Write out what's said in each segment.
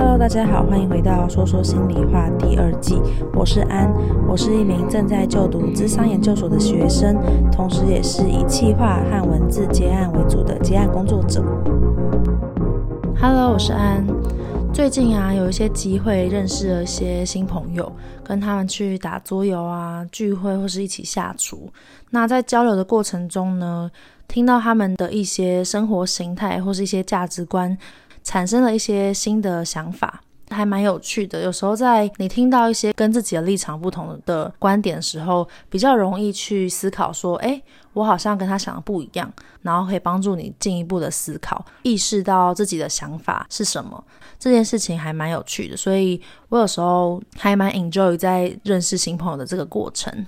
Hello，大家好，欢迎回到说说心里话第二季。我是安，我是一名正在就读咨商研究所的学生，同时也是以企划和文字接案为主的接案工作者。Hello，我是安。最近啊，有一些机会认识了一些新朋友，跟他们去打桌游啊、聚会或是一起下厨。那在交流的过程中呢，听到他们的一些生活形态或是一些价值观，产生了一些新的想法。还蛮有趣的，有时候在你听到一些跟自己的立场不同的观点的时候，比较容易去思考说，诶，我好像跟他想的不一样，然后可以帮助你进一步的思考，意识到自己的想法是什么。这件事情还蛮有趣的，所以我有时候还蛮 enjoy 在认识新朋友的这个过程。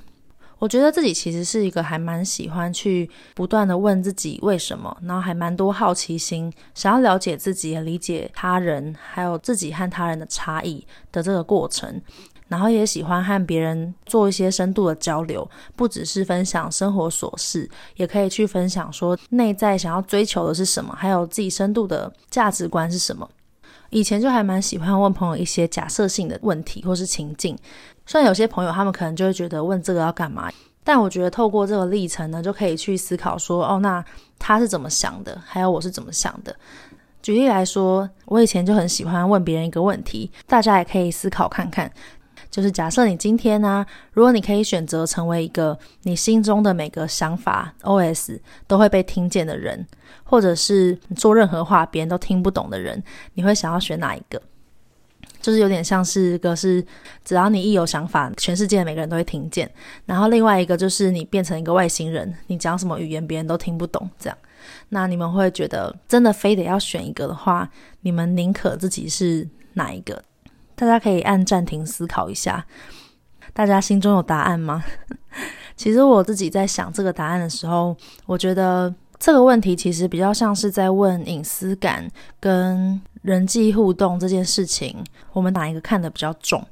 我觉得自己其实是一个还蛮喜欢去不断的问自己为什么，然后还蛮多好奇心，想要了解自己、理解他人，还有自己和他人的差异的这个过程。然后也喜欢和别人做一些深度的交流，不只是分享生活琐事，也可以去分享说内在想要追求的是什么，还有自己深度的价值观是什么。以前就还蛮喜欢问朋友一些假设性的问题或是情境。虽然有些朋友他们可能就会觉得问这个要干嘛，但我觉得透过这个历程呢，就可以去思考说，哦，那他是怎么想的，还有我是怎么想的。举例来说，我以前就很喜欢问别人一个问题，大家也可以思考看看，就是假设你今天呢、如果你可以选择成为一个你心中的每个想法 OS 都会被听见的人，或者是做任何话别人都听不懂的人，你会想要选哪一个？就是有点像是一个是，只要你一有想法，全世界每个人都会听见。然后另外一个就是你变成一个外星人，你讲什么语言别人都听不懂。这样，那你们会觉得真的非得要选一个的话，你们宁可自己是哪一个？大家可以按暂停思考一下，大家心中有答案吗？其实我自己在想这个答案的时候，我觉得这个问题其实比较像是在问隐私感跟。人际互动这件事情，我们哪一个看得比较重？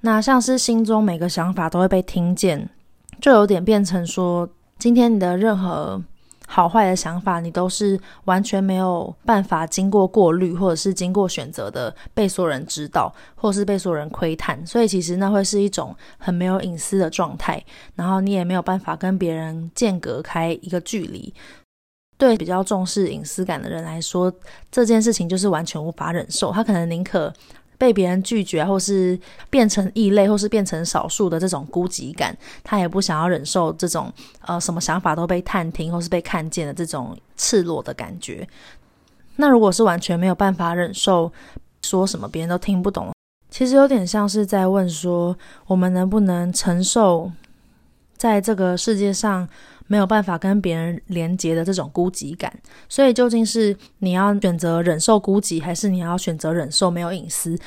那像是心中每个想法都会被听见，就有点变成说，今天你的任何好坏的想法，你都是完全没有办法经过过滤，或者是经过选择的，被所有人知道，或是被所有人窥探。所以其实那会是一种很没有隐私的状态，然后你也没有办法跟别人间隔开一个距离。对比较重视隐私感的人来说，这件事情就是完全无法忍受。他可能宁可被别人拒绝，或是变成异类，或是变成少数的这种孤寂感，他也不想要忍受这种呃什么想法都被探听或是被看见的这种赤裸的感觉。那如果是完全没有办法忍受，说什么别人都听不懂，其实有点像是在问说，我们能不能承受在这个世界上，没有办法跟别人连接的这种孤寂感，所以究竟是你要选择忍受孤寂，还是你要选择忍受没有隐私？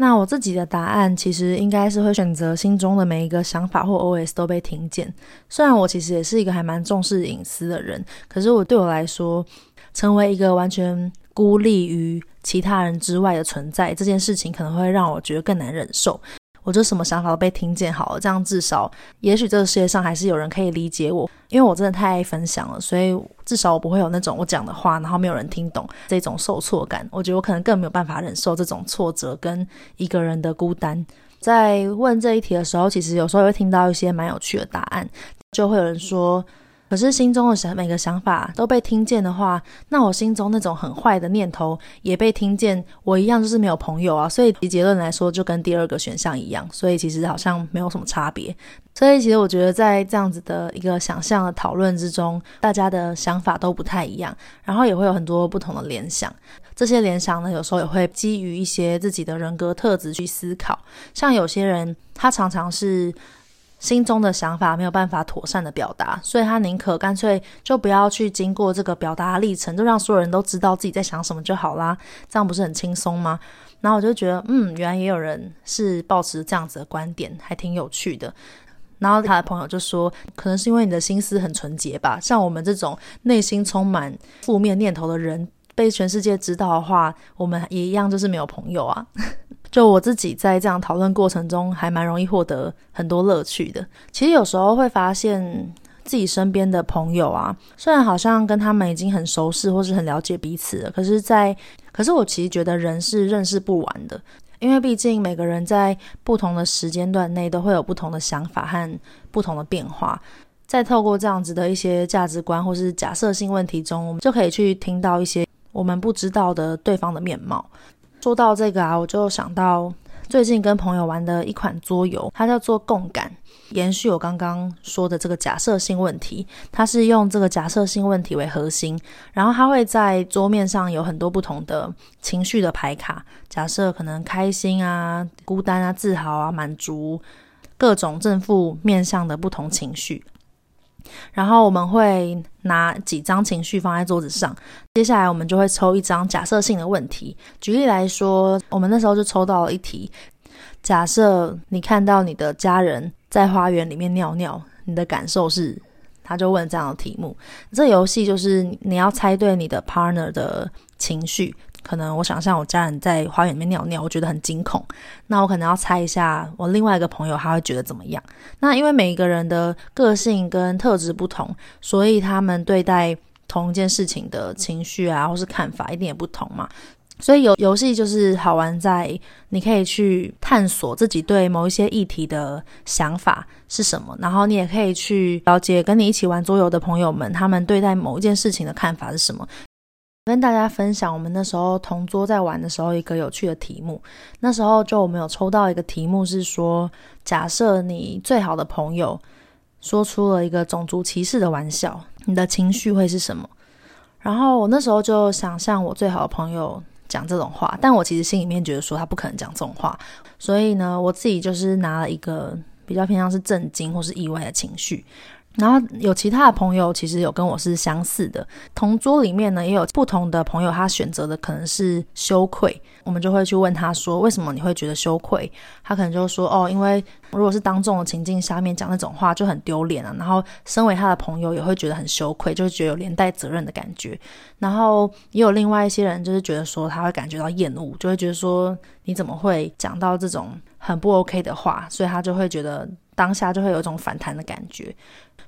那我自己的答案其实应该是会选择心中的每一个想法或 OS 都被听见。虽然我其实也是一个还蛮重视隐私的人，可是我对我来说，成为一个完全孤立于其他人之外的存在，这件事情可能会让我觉得更难忍受。我就什么想法都被听见好了，这样至少，也许这个世界上还是有人可以理解我，因为我真的太爱分享了，所以至少我不会有那种我讲的话，然后没有人听懂这种受挫感。我觉得我可能更没有办法忍受这种挫折跟一个人的孤单。在问这一题的时候，其实有时候会听到一些蛮有趣的答案，就会有人说。可是心中的想每个想法都被听见的话，那我心中那种很坏的念头也被听见，我一样就是没有朋友啊。所以结论来说，就跟第二个选项一样。所以其实好像没有什么差别。所以其实我觉得在这样子的一个想象的讨论之中，大家的想法都不太一样，然后也会有很多不同的联想。这些联想呢，有时候也会基于一些自己的人格特质去思考。像有些人，他常常是。心中的想法没有办法妥善的表达，所以他宁可干脆就不要去经过这个表达历程，就让所有人都知道自己在想什么就好啦，这样不是很轻松吗？然后我就觉得，嗯，原来也有人是抱持这样子的观点，还挺有趣的。然后他的朋友就说，可能是因为你的心思很纯洁吧，像我们这种内心充满负面念头的人，被全世界知道的话，我们也一样就是没有朋友啊。就我自己在这样讨论过程中，还蛮容易获得很多乐趣的。其实有时候会发现，自己身边的朋友啊，虽然好像跟他们已经很熟识或是很了解彼此了，可是在，在可是我其实觉得人是认识不完的，因为毕竟每个人在不同的时间段内都会有不同的想法和不同的变化，在透过这样子的一些价值观或是假设性问题中，我们就可以去听到一些我们不知道的对方的面貌。说到这个啊，我就想到最近跟朋友玩的一款桌游，它叫做共感。延续我刚刚说的这个假设性问题，它是用这个假设性问题为核心，然后它会在桌面上有很多不同的情绪的牌卡，假设可能开心啊、孤单啊、自豪啊、满足，各种正负面向的不同情绪。然后我们会拿几张情绪放在桌子上，接下来我们就会抽一张假设性的问题。举例来说，我们那时候就抽到了一题：假设你看到你的家人在花园里面尿尿，你的感受是？他就问这样的题目。这游戏就是你要猜对你的 partner 的情绪。可能我想象我家人在花园里面尿尿，我觉得很惊恐。那我可能要猜一下我另外一个朋友他会觉得怎么样。那因为每一个人的个性跟特质不同，所以他们对待同一件事情的情绪啊，或是看法一定也不同嘛。所以游游戏就是好玩在你可以去探索自己对某一些议题的想法是什么，然后你也可以去了解跟你一起玩桌游的朋友们，他们对待某一件事情的看法是什么。跟大家分享我们那时候同桌在玩的时候一个有趣的题目。那时候就我们有抽到一个题目是说，假设你最好的朋友说出了一个种族歧视的玩笑，你的情绪会是什么？然后我那时候就想象我最好的朋友讲这种话，但我其实心里面觉得说他不可能讲这种话，所以呢，我自己就是拿了一个比较偏向是震惊或是意外的情绪。然后有其他的朋友，其实有跟我是相似的。同桌里面呢，也有不同的朋友，他选择的可能是羞愧。我们就会去问他说：“为什么你会觉得羞愧？”他可能就说：“哦，因为如果是当众的情境下面讲那种话，就很丢脸啊。然后身为他的朋友，也会觉得很羞愧，就会觉得有连带责任的感觉。然后也有另外一些人，就是觉得说他会感觉到厌恶，就会觉得说你怎么会讲到这种很不 OK 的话？所以他就会觉得当下就会有一种反弹的感觉。”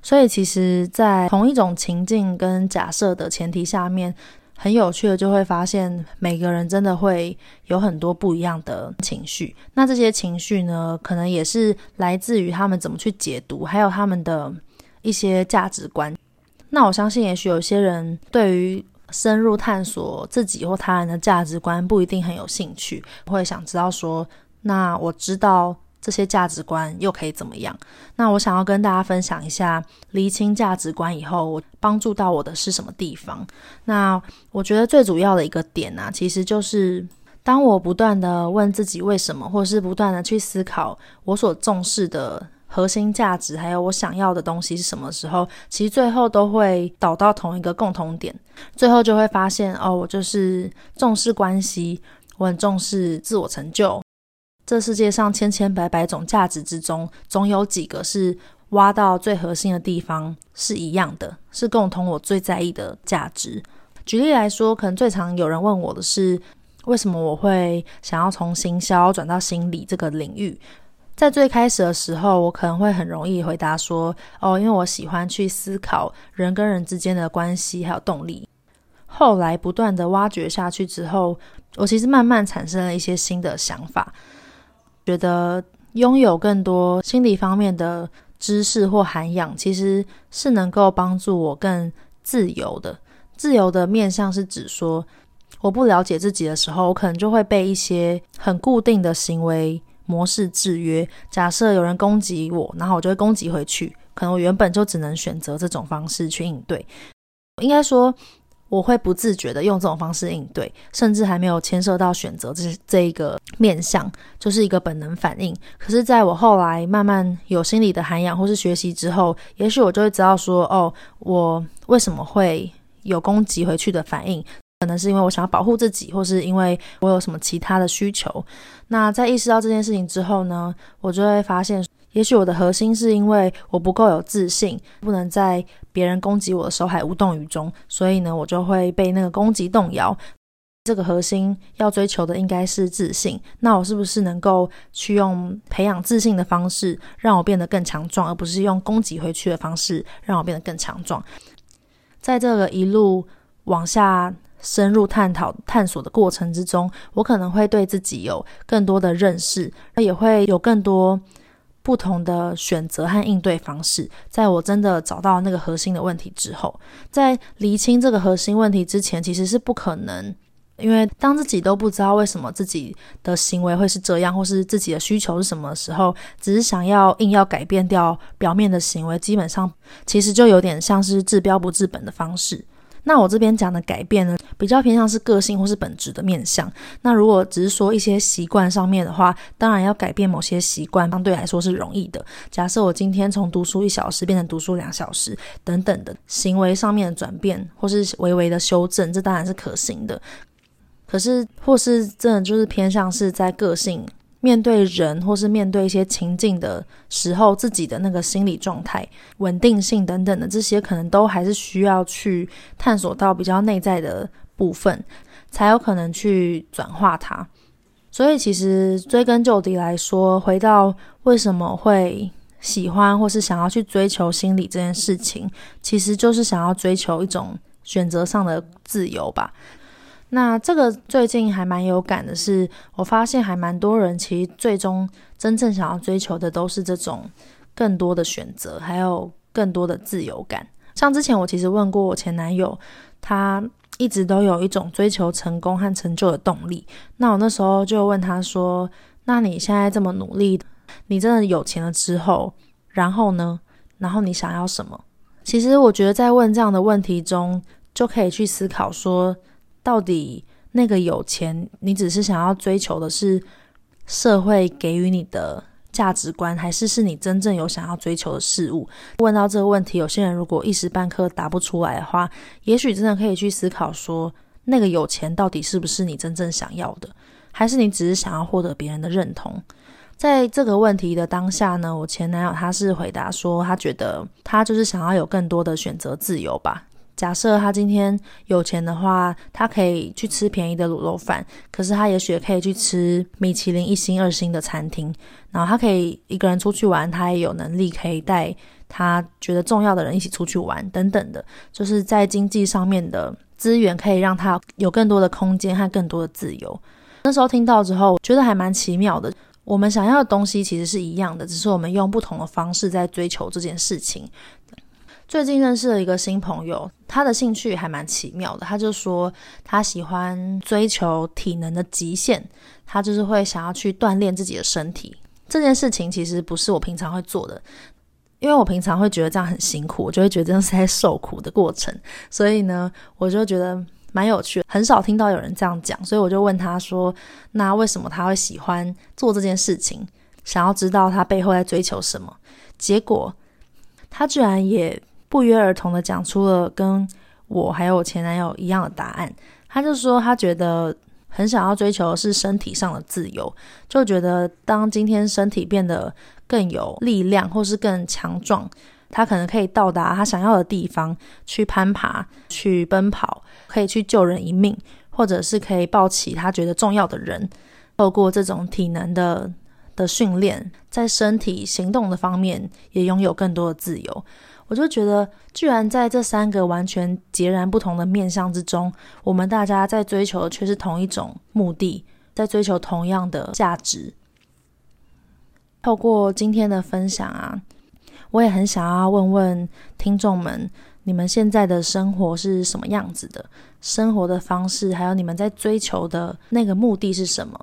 所以，其实，在同一种情境跟假设的前提下面，很有趣的就会发现，每个人真的会有很多不一样的情绪。那这些情绪呢，可能也是来自于他们怎么去解读，还有他们的一些价值观。那我相信，也许有些人对于深入探索自己或他人的价值观不一定很有兴趣，会想知道说，那我知道。这些价值观又可以怎么样？那我想要跟大家分享一下，厘清价值观以后，我帮助到我的是什么地方？那我觉得最主要的一个点呢、其实就是当我不断的问自己为什么，或是不断的去思考我所重视的核心价值，还有我想要的东西是什么时候，其实最后都会导到同一个共同点，最后就会发现哦，我就是重视关系，我很重视自我成就。这世界上千千百百种价值之中，总有几个是挖到最核心的地方是一样的，是共同我最在意的价值。举例来说，可能最常有人问我的是，为什么我会想要从行销转到心理这个领域？在最开始的时候，我可能会很容易回答说，哦，因为我喜欢去思考人跟人之间的关系还有动力。后来不断的挖掘下去之后，我其实慢慢产生了一些新的想法。觉得拥有更多心理方面的知识或涵养，其实是能够帮助我更自由的。自由的面向是指说，我不了解自己的时候，我可能就会被一些很固定的行为模式制约。假设有人攻击我，然后我就会攻击回去。可能我原本就只能选择这种方式去应对。应该说。我会不自觉的用这种方式应对，甚至还没有牵涉到选择这这一个面向，就是一个本能反应。可是，在我后来慢慢有心理的涵养或是学习之后，也许我就会知道说，哦，我为什么会有攻击回去的反应？可能是因为我想要保护自己，或是因为我有什么其他的需求。那在意识到这件事情之后呢，我就会发现。也许我的核心是因为我不够有自信，不能在别人攻击我的时候还无动于衷，所以呢，我就会被那个攻击动摇。这个核心要追求的应该是自信，那我是不是能够去用培养自信的方式，让我变得更强壮，而不是用攻击回去的方式让我变得更强壮？在这个一路往下深入探讨、探索的过程之中，我可能会对自己有更多的认识，也会有更多不同的选择和应对方式。在我真的找到那个核心的问题之后，在厘清这个核心问题之前，其实是不可能。因为当自己都不知道为什么自己的行为会是这样，或是自己的需求是什么时候，只是想要硬要改变掉表面的行为，基本上其实就有点像是治标不治本的方式。那我这边讲的改变呢，比较偏向是个性或是本质的面向。那如果只是说一些习惯上面的话，当然要改变某些习惯，相对来说是容易的。假设我今天从读书一小时变成读书两小时，等等的行为上面的转变，或是微微的修正，这当然是可行的。可是，或是真的就是偏向是在个性面对人，或是面对一些情境的时候，自己的那个心理状态、稳定性等等的这些，可能都还是需要去探索到比较内在的部分，才有可能去转化它。所以，其实追根究底来说，回到为什么会喜欢或是想要去追求心理这件事情，其实就是想要追求一种选择上的自由吧。那这个最近还蛮有感的是，我发现还蛮多人其实最终真正想要追求的都是这种更多的选择，还有更多的自由感。像之前我其实问过我前男友，他一直都有一种追求成功和成就的动力。那我那时候就问他说：“那你现在这么努力，你真的有钱了之后，然后呢？然后你想要什么？”其实我觉得在问这样的问题中，就可以去思考说。到底那个有钱，你只是想要追求的是社会给予你的价值观，还是是你真正有想要追求的事物？问到这个问题，有些人如果一时半刻答不出来的话，也许真的可以去思考说，那个有钱到底是不是你真正想要的，还是你只是想要获得别人的认同？在这个问题的当下呢，我前男友他是回答说，他觉得他就是想要有更多的选择自由吧。假设他今天有钱的话，他可以去吃便宜的卤肉饭，可是他也许可以去吃米其林一星、二星的餐厅。然后他可以一个人出去玩，他也有能力可以带他觉得重要的人一起出去玩，等等的。就是在经济上面的资源，可以让他有更多的空间和更多的自由。那时候听到之后，觉得还蛮奇妙的。我们想要的东西其实是一样的，只是我们用不同的方式在追求这件事情。最近认识了一个新朋友，他的兴趣还蛮奇妙的。他就说他喜欢追求体能的极限，他就是会想要去锻炼自己的身体。这件事情其实不是我平常会做的，因为我平常会觉得这样很辛苦，我就会觉得这是在受苦的过程。所以呢，我就觉得蛮有趣，很少听到有人这样讲。所以我就问他说：“那为什么他会喜欢做这件事情？想要知道他背后在追求什么？”结果他居然也。不约而同的讲出了跟我还有我前男友一样的答案。他就说他觉得很想要追求的是身体上的自由，就觉得当今天身体变得更有力量或是更强壮，他可能可以到达他想要的地方去攀爬、去奔跑，可以去救人一命，或者是可以抱起他觉得重要的人。透过这种体能的的训练，在身体行动的方面也拥有更多的自由。我就觉得，居然在这三个完全截然不同的面向之中，我们大家在追求的却是同一种目的，在追求同样的价值。透过今天的分享啊，我也很想要问问听众们，你们现在的生活是什么样子的？生活的方式，还有你们在追求的那个目的是什么？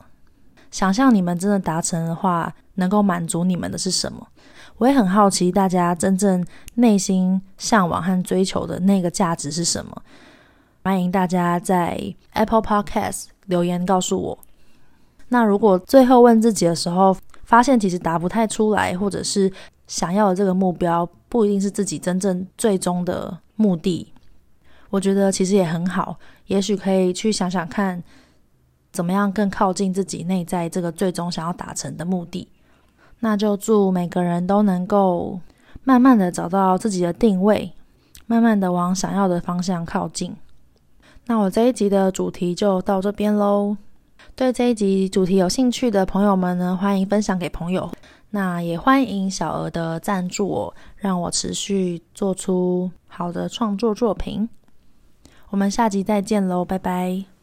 想象你们真的达成的话，能够满足你们的是什么？我也很好奇，大家真正内心向往和追求的那个价值是什么？欢迎大家在 Apple Podcast 留言告诉我。那如果最后问自己的时候，发现其实答不太出来，或者是想要的这个目标不一定是自己真正最终的目的，我觉得其实也很好。也许可以去想想看，怎么样更靠近自己内在这个最终想要达成的目的。那就祝每个人都能够慢慢的找到自己的定位，慢慢的往想要的方向靠近。那我这一集的主题就到这边喽。对这一集主题有兴趣的朋友们呢，欢迎分享给朋友。那也欢迎小额的赞助我，让我持续做出好的创作作品。我们下集再见喽，拜拜。